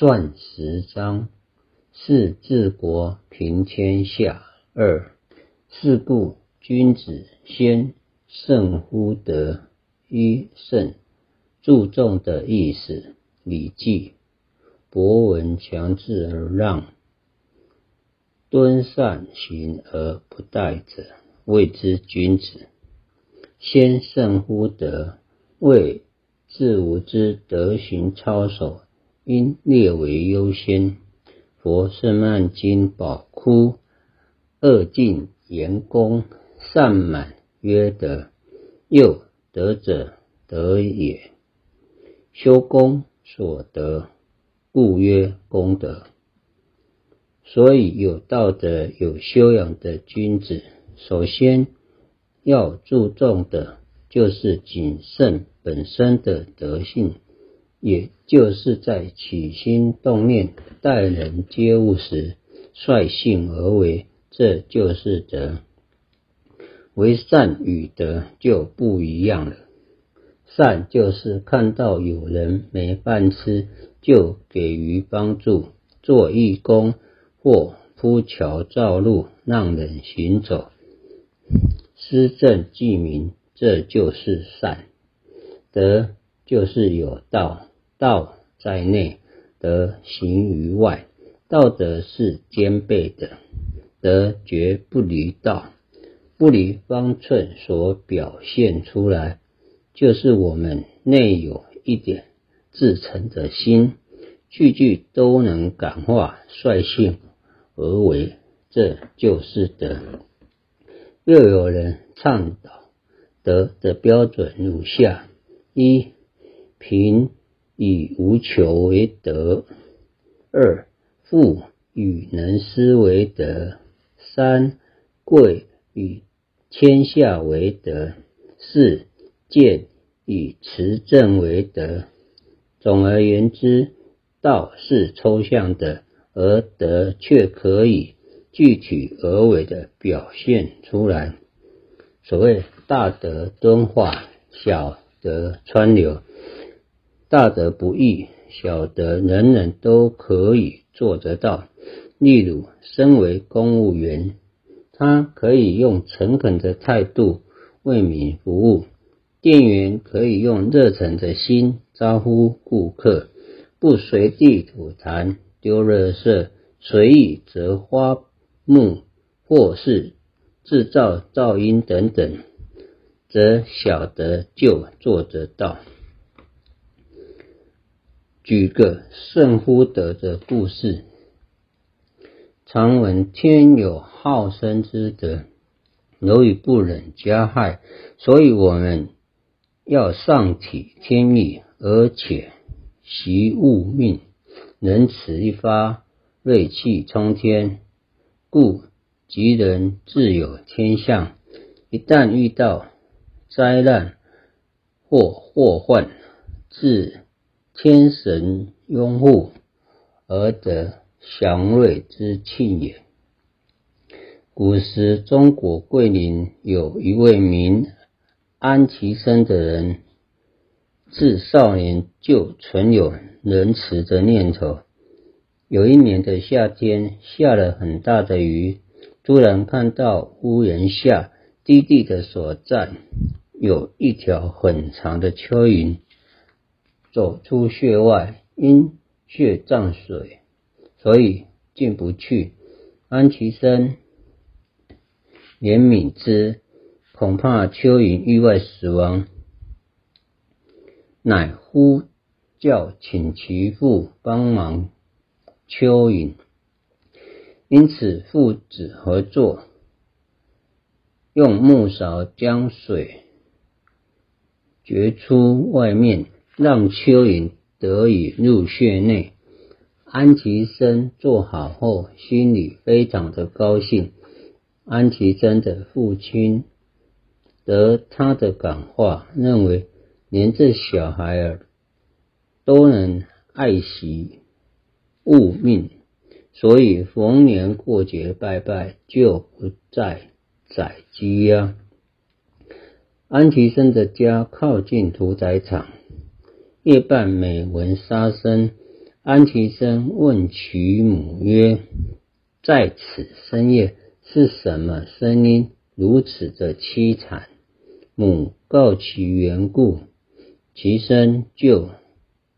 传十章：是治国平天下。二是故君子先胜乎德。一胜，注重的意思。礼记：博闻强制而让，敦善行而不殆者，谓之君子。先胜乎德，谓自吾之德行操守。应列为优先。佛圣曼经宝窟二进言功善满曰德，又德者德也。修功所得，故曰功德。所以有道德、有修养的君子，首先要注重的就是谨慎本身的德性。也就是在起心动念、待人接物时，率性而为，这就是德。为善与德就不一样了。善就是看到有人没饭吃，就给予帮助，做义工或铺桥造路，让人行走，施政济民，这就是善。德就是有道。道在内，德行于外。道德是兼备的，德绝不离道，不离方寸所表现出来，就是我们内有一点自诚的心，句句都能感化，率性而为，这就是德。又有人倡导德的标准如下：一平。以无求为德。二富与能施为德。三贵与天下为德。四见以持正为德。总而言之，道是抽象的，而德却可以具体而为的表现出来。所谓大德敦化，小德川流。大德不易，小德人人都可以做得到。例如，身为公务员，他可以用诚恳的态度为民服务；店员可以用热忱的心招呼顾客，不随地吐痰、丢垃圾、随意折花木，或是制造噪音等等，则小德就做得到。举个圣乎德的故事。常闻天有好生之德，由于不忍加害，所以我们要上体天意，而且习物命，仁慈一发，锐气冲天，故吉人自有天相。一旦遇到灾难或祸患，自天神拥护而得祥瑞之庆也。古时中国桂林有一位名安其生的人，自少年就存有仁慈的念头。有一年的夏天，下了很大的雨，突然看到屋檐下低地的所在有一条很长的蚯蚓。走出穴外，因血涨水，所以进不去。安其生怜悯之，恐怕蚯蚓意外死亡，乃呼叫请其父帮忙蚯蚓。因此父子合作，用木勺将水掘出外面。让蚯蚓得以入穴内。安其生做好后，心里非常的高兴。安其生的父亲得他的感化，认为连这小孩儿都能爱惜物命，所以逢年过节拜拜就不再宰鸡呀。安其生的家靠近屠宰场。夜半每闻杀声，安其生问其母曰：“在此深夜，是什么声音如此的凄惨？”母告其缘故，其生就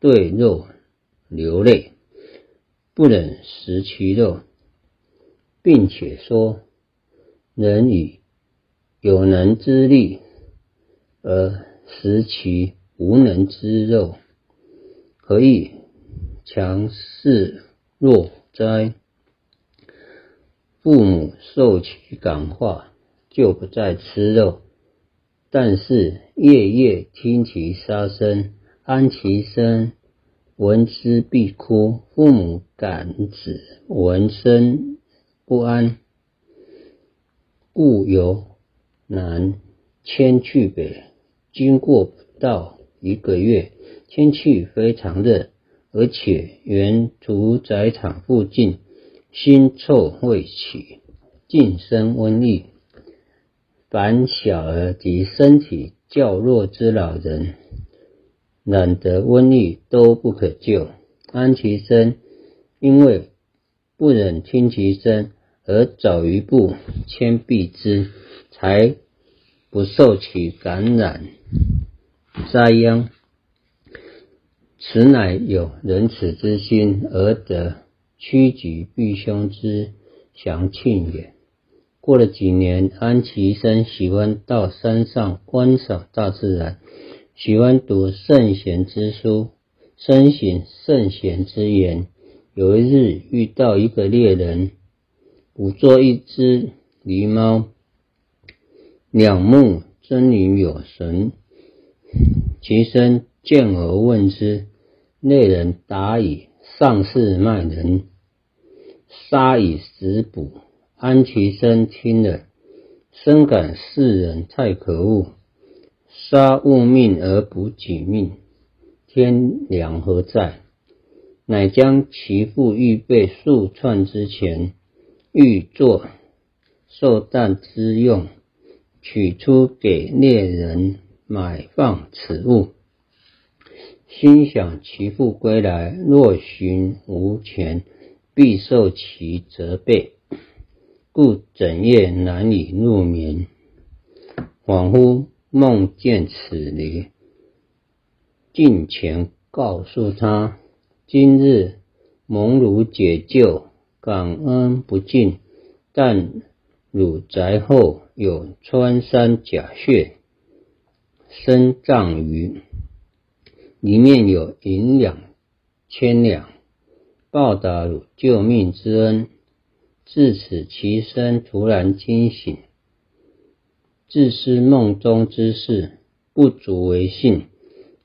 对肉流泪，不忍食其肉，并且说：“人以有能之力而食其无能之肉，何以？”强势弱哉？父母受其感化，就不再吃肉，但是夜夜听其杀声，安其声，闻之必哭。父母感子闻声不安，故由南迁去北。经过不到一个月，天气非常热。而且原屠宰场附近腥臭未起，尽生瘟疫。凡小儿及身体较弱之老人，染得瘟疫都不可救。安其身因为不忍听其声，而早一步牵避之，才不受其感染灾殃。此乃有仁慈之心而得趋吉避凶之祥庆也。过了几年，安其生喜欢到山上观赏大自然，喜欢读圣贤之书，深省圣贤之言。有一日遇到一个猎人，捕捉一只狸猫，两目狰狞有神。其身见而问之。内人答以：“上士卖人，杀以食补。”安其身听了，深感世人太可恶，杀物命而补己命，天良何在？乃将其父预备数串之钱，欲作寿诞之用，取出给猎人买放此物。心想其父归来，若寻无钱，必受其责备，故整夜难以入眠。恍惚梦见此离，进前告诉他：今日蒙汝解救，感恩不尽。但汝宅后有穿山甲穴，生藏于。里面有银两千两，报答救命之恩。自此，其身突然惊醒，自思梦中之事不足为信。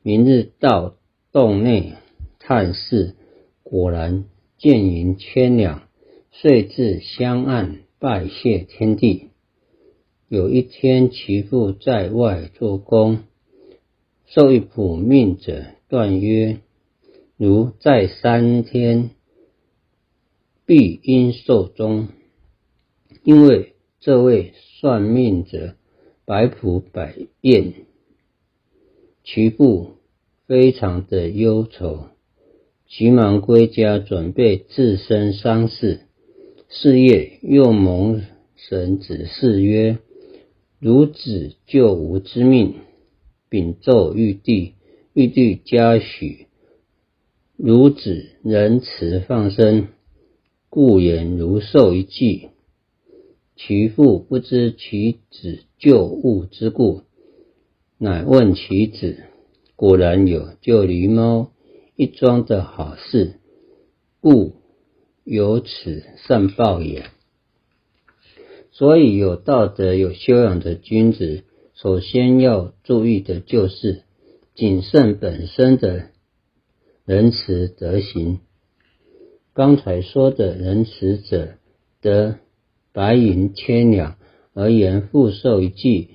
明日到洞内探视，果然见银千两，遂至香案拜谢天地。有一天，其父在外做工。受一卜命者断曰：“如在三天，必应寿终。”因为这位算命者百卜百验，其父非常的忧愁，急忙归家准备自身丧事。是夜又蒙神指示曰：“如子救吾之命。”禀奏玉帝，玉帝嘉许，孺子仁慈放生，故言如受一计。其父不知其子救物之故，乃问其子，果然有救狸猫一桩的好事，故有此善报也。所以有道德、有修养的君子。首先要注意的就是谨慎本身的仁慈德行。刚才说的仁慈者得白银千两而言复受一计，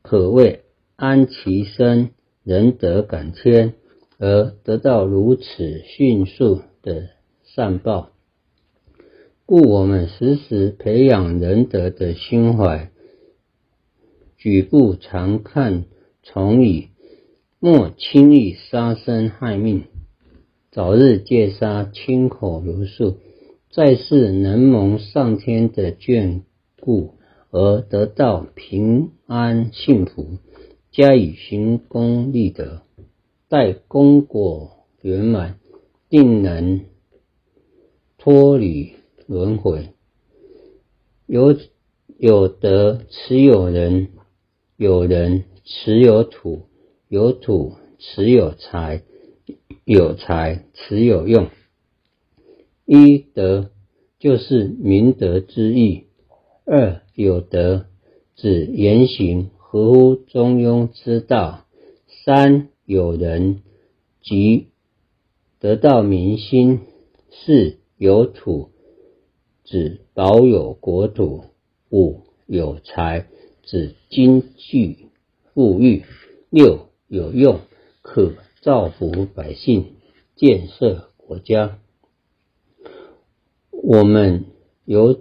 可谓安其身，仁德感天，而得到如此迅速的善报。故我们时时培养仁德的心怀。举步常看从矣，莫轻易杀生害命。早日戒杀，清口如素，在世能蒙上天的眷顾而得到平安幸福，加以行功立德，待功果圆满，定能脱离轮回。有有德持有人，有人持有土，有土持有财，有财持有用。一德就是明德之意；二有德指言行合乎中庸之道；三有人即得到民心；四有土。指保有国土；五有财，指经济富裕；六有用，可造福百姓，建设国家。我们有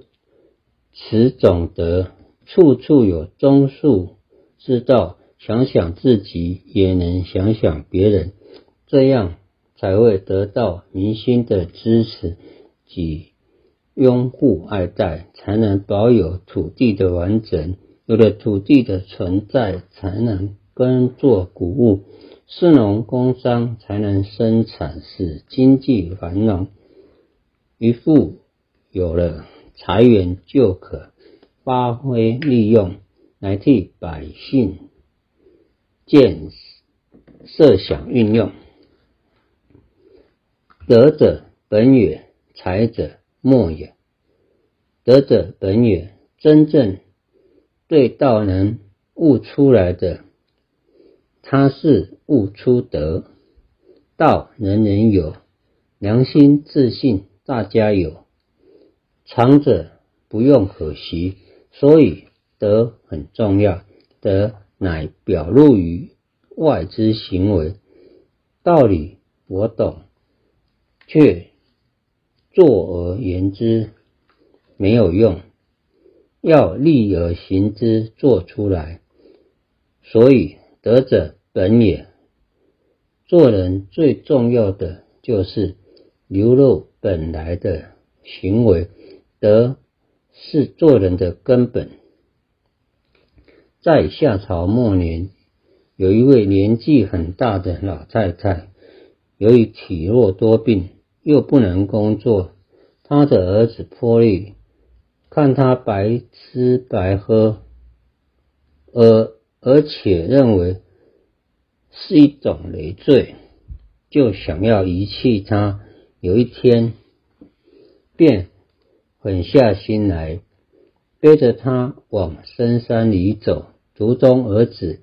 此种德，处处有忠恕之道。想想自己，也能想想别人，这样才会得到民心的支持及。拥护爱戴，才能保有土地的完整。有了土地的存在，才能耕作谷物，市农工商才能生产，使经济繁荣。渔夫有了财源，就可发挥利用，来替百姓建设想运用。德者本也，财者。莫也，德者本也。真正对道能悟出来的，他是悟出德。道人人有，良心自信大家有，长者不用可惜。所以德很重要，德乃表露于外之行为。道理我懂，却。坐而言之没有用，要立而行之，做出来。所以德者本也。做人最重要的就是流露本来的行为，德是做人的根本。在夏朝末年，有一位年纪很大的老太太，由于体弱多病。又不能工作，他的儿子波利看他白吃白喝，而而且认为是一种累赘，就想要遗弃他。有一天，便狠下心来，背着他往深山里走。途中，儿子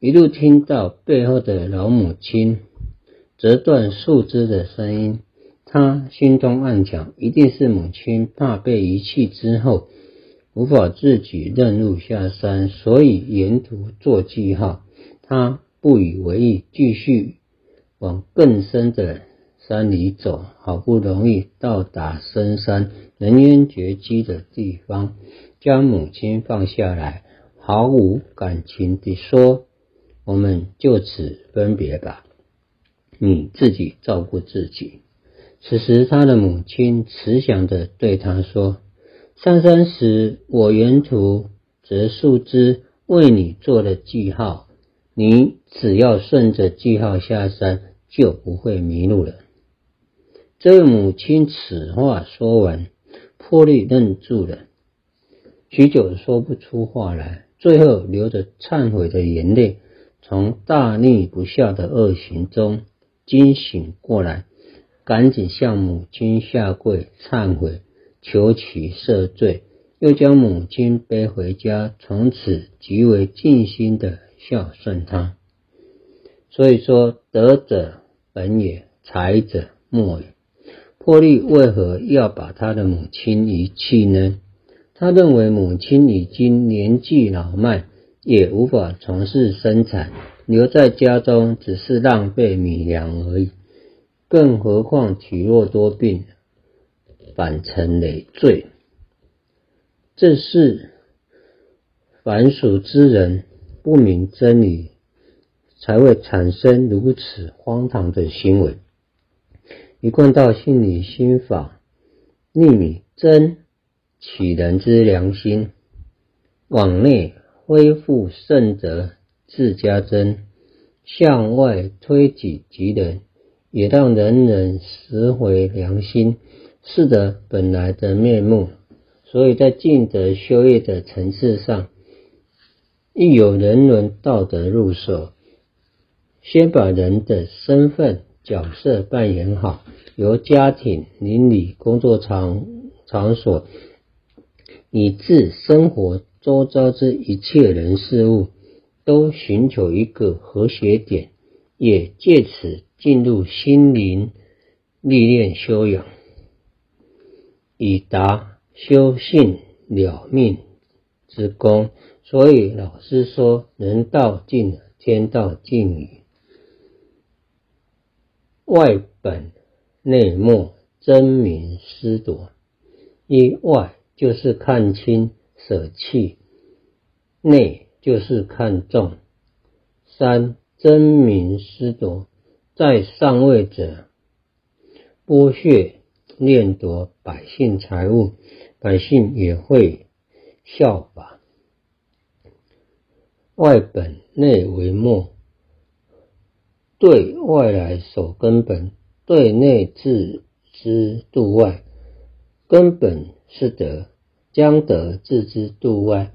一路听到背后的老母亲折断树枝的声音。他心中暗想，一定是母亲怕被遗弃之后无法自己认路下山，所以沿途做记号。他不以为意，继续往更深的山里走。好不容易到达深山人烟绝迹的地方，将母亲放下来，毫无感情地说：“我们就此分别吧，你自己照顾自己。”此时，他的母亲慈祥的对他说：“上山时，我沿途折树枝为你做了记号，你只要顺着记号下山，就不会迷路了。”这位母亲此话说完，破例愣住了，许久说不出话来，最后流着忏悔的眼泪，从大逆不孝的恶行中惊醒过来。赶紧向母亲下跪忏悔，求其赦罪，又将母亲背回家，从此极为尽心的孝顺她。所以说，德者本也，才者末也。破例为何要把他的母亲遗弃呢？他认为母亲已经年纪老迈，也无法从事生产，留在家中只是浪费米粮而已。更何况体弱多病，反成累赘。正是凡俗之人不明真理，才会产生如此荒唐的行为。一贯道心理心法，逆米真取人之良心，往内恢复圣德自家真，向外推己及人，也让人人拾回良心，是的本来的面目。所以在尽德修业的层次上，亦有人伦道德入手。先把人的身份角色扮演好，由家庭、邻里、工作场场所，以致生活周遭之一切人事物，都寻求一个和谐点，也借此进入心灵历练修养，以达修性了命之功。所以老师说：“人道尽了，天道尽矣。”外本内末，真名思夺。一外就是看清舍弃，内就是看重。三真名思夺，在上位者剥削掠夺百姓财物，百姓也会效法。外本内为末。对外来守根本，对内置之度外。根本是德，将德置之度外。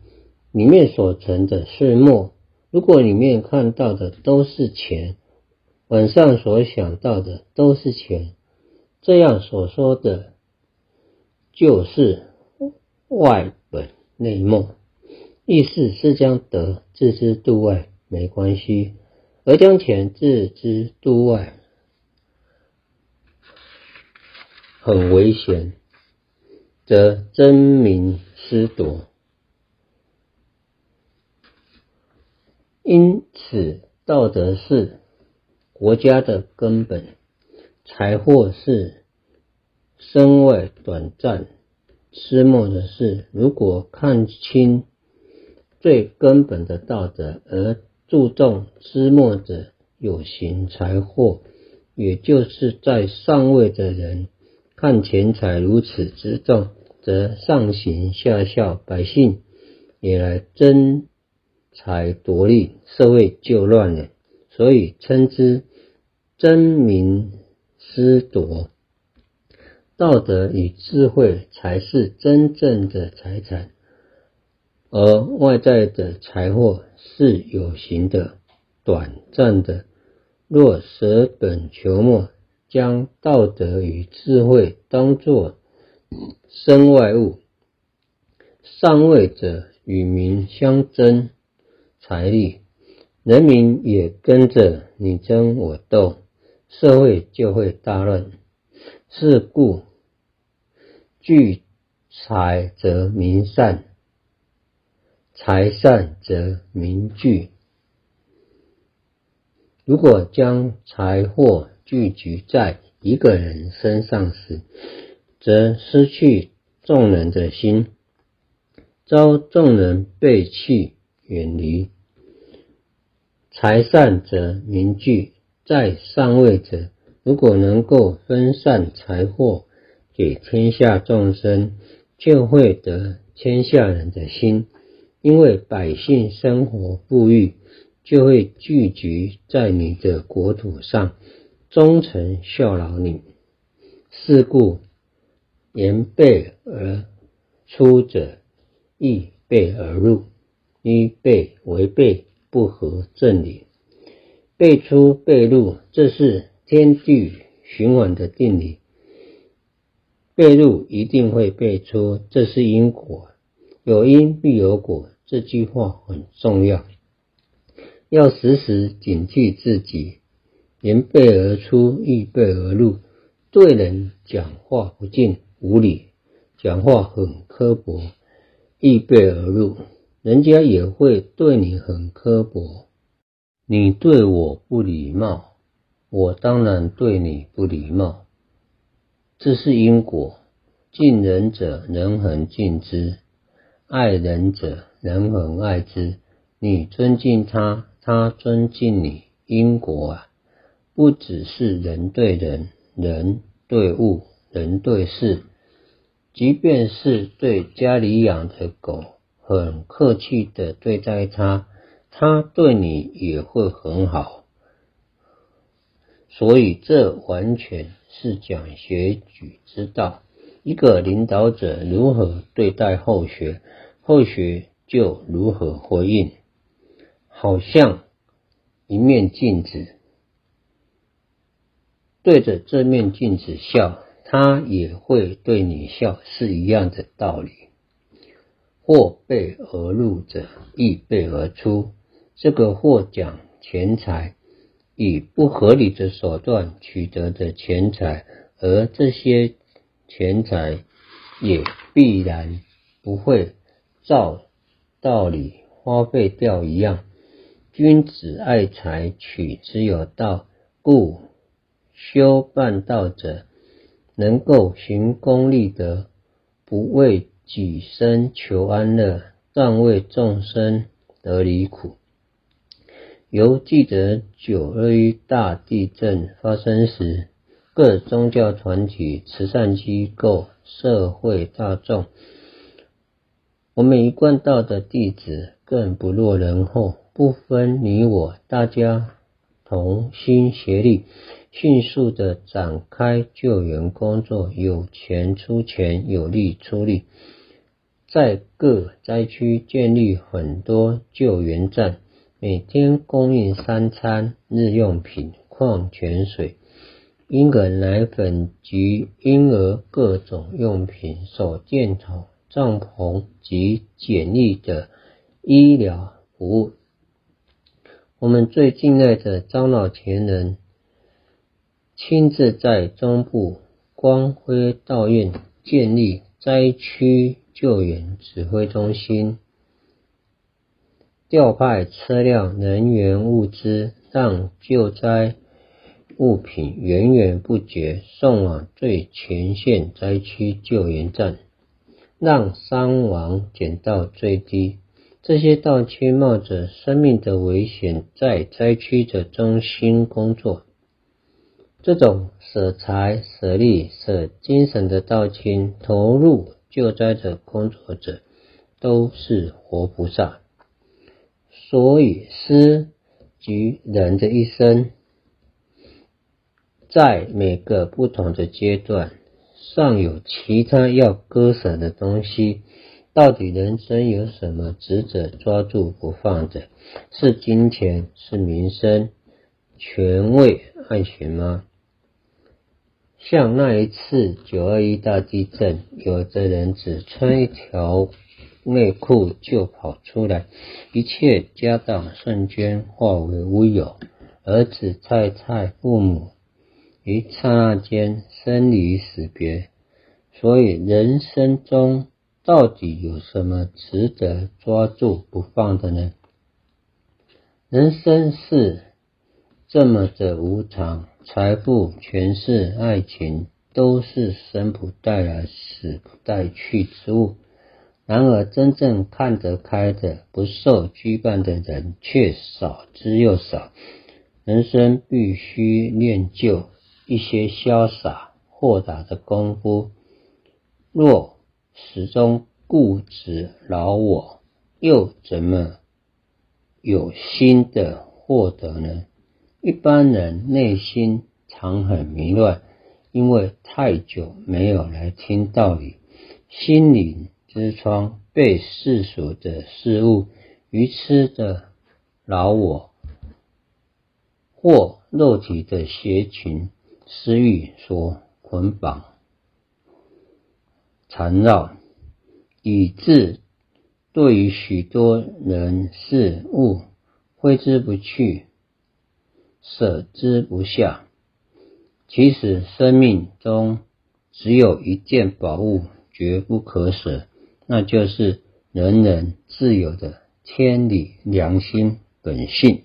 里面所存的是墨。如果里面看到的都是钱，晚上所想到的都是钱，这样所说的就是外本内末，意思是将德置之度外，没关系。而将钱置之度外，很危险，则真名失夺。因此，道德是国家的根本，财货是身外短暂、失没的事。如果看清最根本的道德，而注重私末者有形财货，也就是在上位的人看钱财如此之重，则上行下效，百姓也来争财夺利，社会就乱了。所以称之真名私夺。道德与智慧才是真正的财产。而外在的财货是有形的、短暂的。若舍本求末，将道德与智慧当作身外物，上位者与民相争财力，人民也跟着你争我斗，社会就会大乱。是故，聚财则民散。财散则民聚。如果将财货聚集在一个人身上时，则失去众人的心，遭众人背弃远离。财散则民聚，在上位者如果能够分散财货给天下众生，就会得天下人的心。因为百姓生活富裕，就会聚集在你的国土上，忠诚效劳你。是故言背而出者，亦背而入。一背为背，不合正理。背出背入，这是天地循环的定理。背入一定会背出，这是因果。有因必有果。这句话很重要，要时时警惕自己，言背而出，意背而入。对人讲话不敬无礼，讲话很刻薄，意背而入，人家也会对你很刻薄。你对我不礼貌，我当然对你不礼貌。这是因果，敬人者，人恒敬之。爱人者，人恒爱之。你尊敬他，他尊敬你。因果啊，不只是人对人，人对物、人对事，即便是对家里养的狗，很客气的对待他，他对你也会很好。所以，这完全是讲学举之道。一个领导者如何对待后学，后学就如何回应。好像一面镜子，对着这面镜子笑，他也会对你笑，是一样的道理。或背而入者，亦背而出。这个获奖钱财。以不合理的手段取得的钱财，而这些钱财也必然不会照道理花费掉一样。君子爱财，取之有道。故修办道者，能够行功立德，不为己身求安乐，但为众生得离苦。犹记得九二一大地震发生时，各宗教团体、慈善机构、社会大众，我们一贯道的弟子更不落人后，不分你我，大家同心协力，迅速的展开救援工作，有钱出钱，有力出力，在各灾区建立很多救援站。每天供应三餐、日用品、矿泉水、婴儿奶粉及婴儿各种用品、手电筒、帐篷及简易的医疗服务。我们最敬爱的张老前人亲自在中部光辉道院建立灾区救援指挥中心。调派车辆、人员、物资，让救灾物品源源不绝送往最前线灾区救援站，让伤亡减到最低。这些道亲冒着生命的危险，在灾区的中心工作。这种舍财、舍力、舍精神的道亲，投入救灾的工作者，都是活菩萨。所以，诗及人的一生，在每个不同的阶段，尚有其他要割舍的东西。到底人生有什么值得抓住不放的？是金钱？是名声、权位、爱情吗？像那一次九二一大地震，有的人只穿一条。内裤就跑出来，一切家当瞬间化为乌有。儿子、太太、父母，一刹那间生离死别。所以人生中到底有什么值得抓住不放的呢？人生是这么的无常，财富、权势、爱情，都是生不带来、死不带去之物。然而，真正看得开的、不受羁绊的人却少之又少。人生必须练就一些潇洒豁达的功夫。若始终固执老我，又怎么有新的获得呢？一般人内心常很迷乱，因为太久没有来听道理，心灵。之窗被世俗的事物、愚痴的老我或肉体的邪情私欲所捆绑、缠绕，以致对于许多人事物挥之不去、舍之不下。其实生命中只有一件宝物，绝不可舍。那就是人人自有的天理、良心、本性。